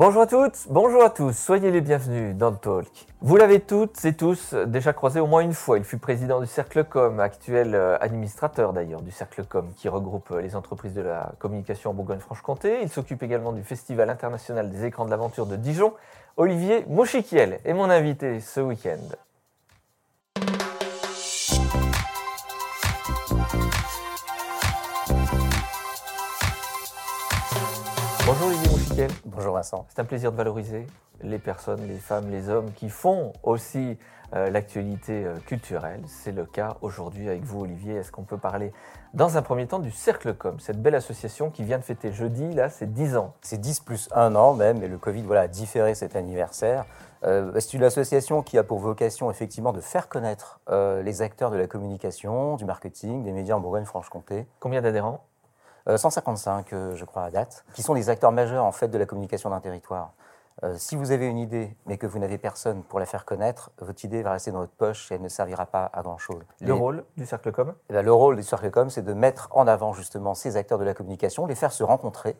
Bonjour à toutes, bonjour à tous, soyez les bienvenus dans le Talk. Vous l'avez toutes et tous déjà croisé au moins une fois. Il fut président du Cercle Com, actuel euh, administrateur d'ailleurs du Cercle Com, qui regroupe euh, les entreprises de la communication en Bourgogne-Franche-Comté. Il s'occupe également du Festival international des écrans de l'aventure de Dijon. Olivier Mouchiquiel est mon invité ce week-end. Bonjour Olivier Mouchiquiel. Bonjour Vincent. C'est un plaisir de valoriser les personnes, les femmes, les hommes qui font aussi euh, l'actualité euh, culturelle. C'est le cas aujourd'hui avec vous Olivier. Est-ce qu'on peut parler dans un premier temps du Cercle Com, cette belle association qui vient de fêter jeudi, là c'est 10 ans? C'est 10 plus 1 an même, et le Covid voilà, a différé cet anniversaire. Euh, c'est une association qui a pour vocation effectivement de faire connaître les acteurs de la communication, du marketing, des médias en Bourgogne-Franche-Comté. Combien d'adhérents? 155, je crois, à date, qui sont des acteurs majeurs en fait de la communication d'un territoire. Euh, si vous avez une idée, mais que vous n'avez personne pour la faire connaître, votre idée va rester dans votre poche et elle ne servira pas à grand-chose. Le rôle du Cercle Com? Eh ben, Le rôle du Cercle Com, c'est de mettre en avant justement ces acteurs de la communication, les faire se rencontrer,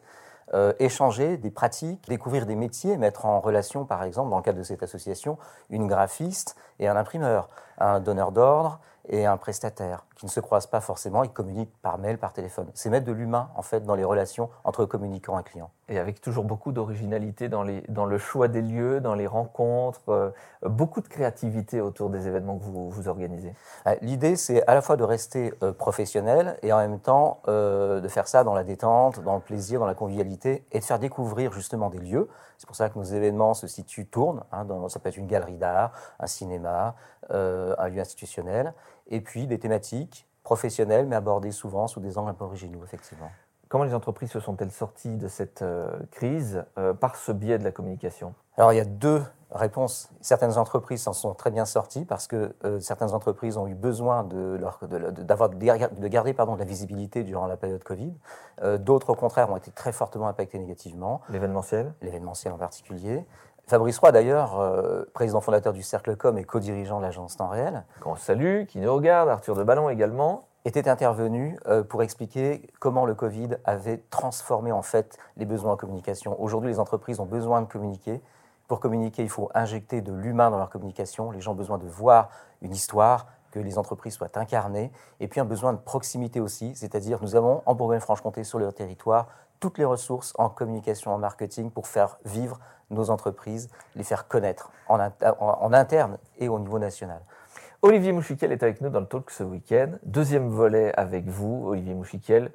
euh, échanger des pratiques, découvrir des métiers, mettre en relation, par exemple, dans le cadre de cette association, une graphiste et un imprimeur, un donneur d'ordre et un prestataire qui ne se croisent pas forcément, ils communiquent par mail, par téléphone. C'est mettre de l'humain en fait dans les relations entre communicants et clients. Et avec toujours beaucoup d'originalité dans, le choix des lieux, dans les rencontres, euh, beaucoup de créativité autour des événements que vous, organisez. Euh, l'idée, c'est à la fois de rester euh, professionnel et en même temps de faire ça dans la détente, dans le plaisir, dans la convivialité et de faire découvrir justement des lieux. C'est pour ça que nos événements se situent, tournent. Hein, dans, ça peut être une galerie d'art, un cinéma, un lieu institutionnel, et puis des thématiques professionnels, mais abordés souvent sous des angles un peu originaux, effectivement. Comment les entreprises se sont-elles sorties de cette euh, crise euh, par ce biais de la communication? Alors il y a deux réponses. Certaines entreprises s'en sont très bien sorties parce que euh, certaines entreprises ont eu besoin de, de, de, garder pardon, de la visibilité durant la période Covid. D'autres, au contraire, ont été très fortement impactées négativement. L'événementiel? L'événementiel en particulier. Fabrice Roy, d'ailleurs, euh, président fondateur du Cercle Com et co-dirigeant de l'agence Temps Réel. Qu'on salue, qui nous regarde, Arthur de Ballon également. Était intervenu euh, pour expliquer comment le Covid avait transformé en fait les besoins en communication. Aujourd'hui, les entreprises ont besoin de communiquer. Pour communiquer, il faut injecter de l'humain dans leur communication. Les gens ont besoin de voir une histoire, que les entreprises soient incarnées, et puis un besoin de proximité aussi, c'est-à-dire nous avons en Bourgogne-Franche-Comté sur le territoire toutes les ressources en communication, en marketing pour faire vivre nos entreprises, les faire connaître en, interne et au niveau national. Olivier Mouchiquel est avec nous dans le talk ce week-end. Deuxième volet avec vous, Olivier Mouchiquel,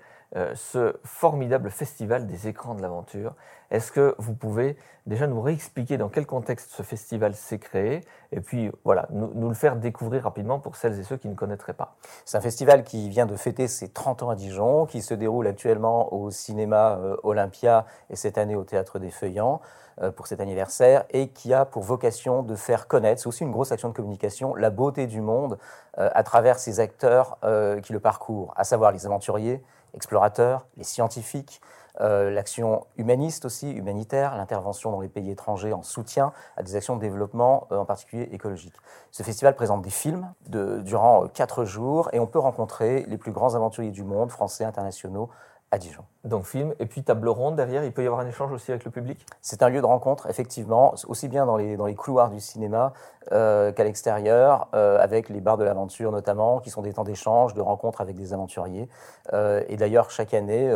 ce formidable festival des écrans de l'aventure. Est-ce que vous pouvez déjà nous réexpliquer dans quel contexte ce festival s'est créé et puis voilà, nous, le faire découvrir rapidement pour celles et ceux qui ne connaîtraient pas? C'est un festival qui vient de fêter ses 30 ans à Dijon, qui se déroule actuellement au cinéma euh, Olympia et cette année au Théâtre des Feuillants. Euh, pour cet anniversaire et qui a pour vocation de faire connaître, c'est aussi une grosse action de communication, la beauté du monde euh, à travers ces acteurs euh, qui le parcourent, à savoir les aventuriers, explorateurs, les scientifiques, l'action humaniste aussi, humanitaire, l'intervention dans les pays étrangers en soutien à des actions de développement, en particulier écologiques. Ce festival présente des films durant quatre jours et on peut rencontrer les plus grands aventuriers du monde, français, internationaux, à Dijon. Donc film, et puis table ronde derrière, il peut y avoir un échange aussi avec le public C'est un lieu de rencontre, effectivement, aussi bien dans les, dans les couloirs du cinéma euh, qu'à l'extérieur, euh, avec les bars de l'aventure notamment, qui sont des temps d'échange, de rencontres avec des aventuriers. Euh, et d'ailleurs, chaque année,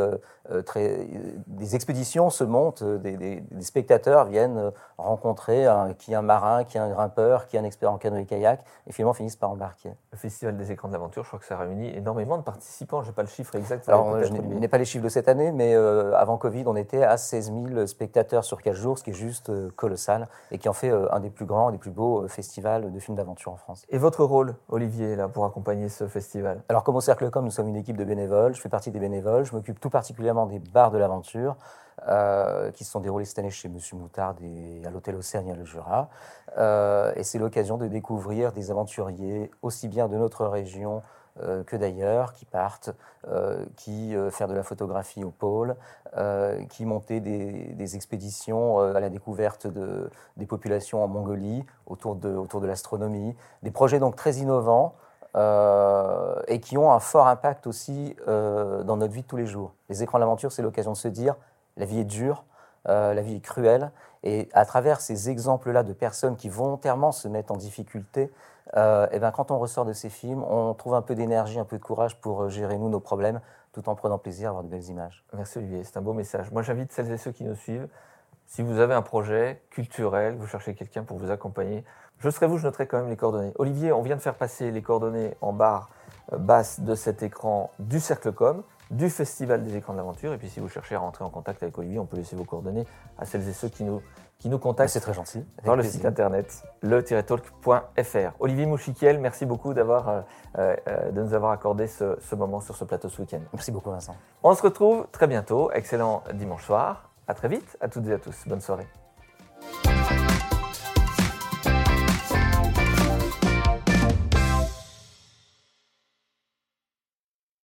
très, des expéditions se montent, des, des, spectateurs viennent rencontrer un, qui est un marin, qui est un grimpeur, qui est un expert en canoë-kayak, et finalement finissent par embarquer. Le Festival des écrans de l'aventure, je crois que ça réunit énormément de participants, je n'ai pas le chiffre exact. Alors, je n'ai pas les chiffres de cette année, mais euh, avant Covid, on était à 16 000 spectateurs sur 4 jours, ce qui est juste euh, colossal et qui en fait euh, un des plus grands, des plus beaux festivals de films d'aventure en France. Et votre rôle, Olivier, là, pour accompagner ce festival? Alors, comme au Cercle Com, nous sommes une équipe de bénévoles. Je fais partie des bénévoles. Je m'occupe tout particulièrement des bars de l'aventure. qui se sont déroulés cette année chez Monsieur Moutard et à l'hôtel Océania le Jura. et c'est l'occasion de découvrir des aventuriers, aussi bien de notre région euh, que d'ailleurs, qui partent, euh, qui euh, faire de la photographie au pôle, qui montaient des, expéditions à la découverte de, des populations en Mongolie autour de, autour de l'astronomie, des projets donc très innovants. et qui ont un fort impact aussi dans notre vie de tous les jours. Les écrans d'aventure, c'est l'occasion de se dire la vie est dure, la vie est cruelle. Et à travers ces exemples-là de personnes qui volontairement se mettent en difficulté, et eh ben, quand on ressort de ces films, on trouve un peu d'énergie, un peu de courage pour gérer nous nos problèmes, tout en prenant plaisir à voir de belles images. Merci Olivier, c'est un beau message. Moi j'invite celles et ceux qui nous suivent, si vous avez un projet culturel, vous cherchez quelqu'un pour vous accompagner, je serai vous, je noterai quand même les coordonnées. Olivier, on vient de faire passer les coordonnées en barre euh, basse de cet écran du Cercle Com, du Festival des écrans de l'aventure. Et puis si vous cherchez à rentrer en contact avec Olivier, on peut laisser vos coordonnées à celles et ceux qui nous, qui nous contactent. C'est très gentil. Dans le site internet le-talk.fr. Olivier Mouchiquiel, merci beaucoup d'avoir, euh, euh, de nous avoir accordé ce, ce moment sur ce plateau ce week-end. Merci beaucoup Vincent. On se retrouve très bientôt. Excellent dimanche soir. À très vite, à toutes et à tous. Bonne soirée.